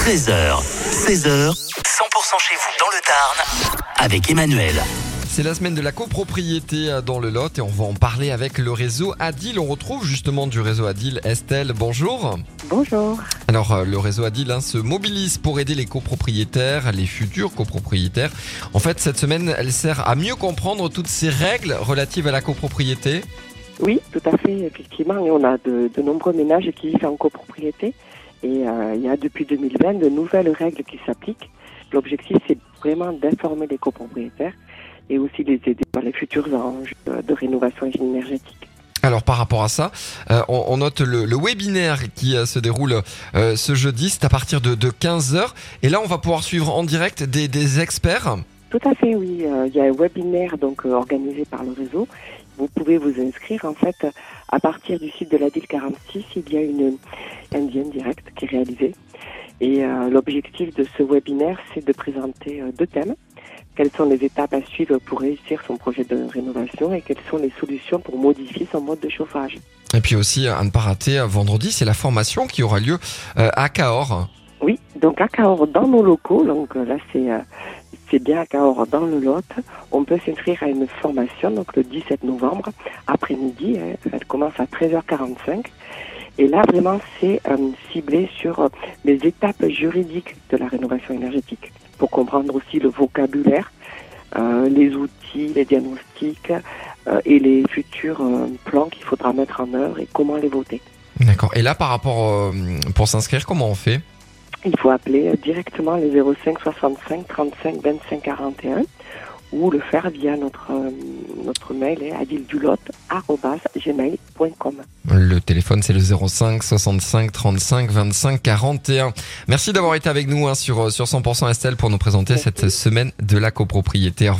13h, 16h, 100% chez vous dans le Tarn avec Emmanuel. C'est la semaine de la copropriété euh, dans le Lot et on va en parler avec le réseau Adil. On retrouve justement du réseau Adil Estelle. Bonjour. Bonjour. Alors euh, le réseau Adil hein, se mobilise pour aider les copropriétaires, les futurs copropriétaires. En fait, cette semaine, elle sert à mieux comprendre toutes ces règles relatives à la copropriété. Oui, tout à fait, effectivement. Et on a de, de nombreux ménages qui vivent en copropriété. Et euh, il y a depuis 2020 de nouvelles règles qui s'appliquent. L'objectif, c'est vraiment d'informer les copropriétaires et aussi les aider dans les futurs enjeux de rénovation énergétique. Alors par rapport à ça, euh, on, on note le, le webinaire qui euh, se déroule euh, ce jeudi, c'est à partir de, de 15h. Et là, on va pouvoir suivre en direct des, des experts. Tout à fait, oui. Il y a un webinaire donc organisé par le réseau. Vous pouvez vous inscrire en fait à partir du site de la DIL 46. Il y a une indienne directe qui est réalisée. Et euh, l'objectif de ce webinaire, c'est de présenter euh, deux thèmes. Quelles sont les étapes à suivre pour réussir son projet de rénovation et quelles sont les solutions pour modifier son mode de chauffage. Et puis aussi, à ne pas rater, euh, vendredi, c'est la formation qui aura lieu à Cahors. Oui, donc à Cahors dans nos locaux, donc là c'est c'est bien à Cahors dans le Lot, on peut s'inscrire à une formation donc le 17 novembre après-midi, elle commence à 13h45 et là vraiment c'est euh, ciblé sur euh, les étapes juridiques de la rénovation énergétique pour comprendre aussi le vocabulaire, euh, les outils, les diagnostics et les futurs plans qu'il faudra mettre en œuvre et comment les voter. D'accord. Et là, par rapport pour s'inscrire, comment on fait? Il faut appeler euh, directement le 05 65 35 25 41 ou le faire via notre, euh, notre mail est adildulot.gmail.com. Le téléphone, c'est le 05 65 35 25 41. Merci d'avoir été avec nous hein, sur, sur 100% Estelle pour nous présenter Merci. cette semaine de la copropriété.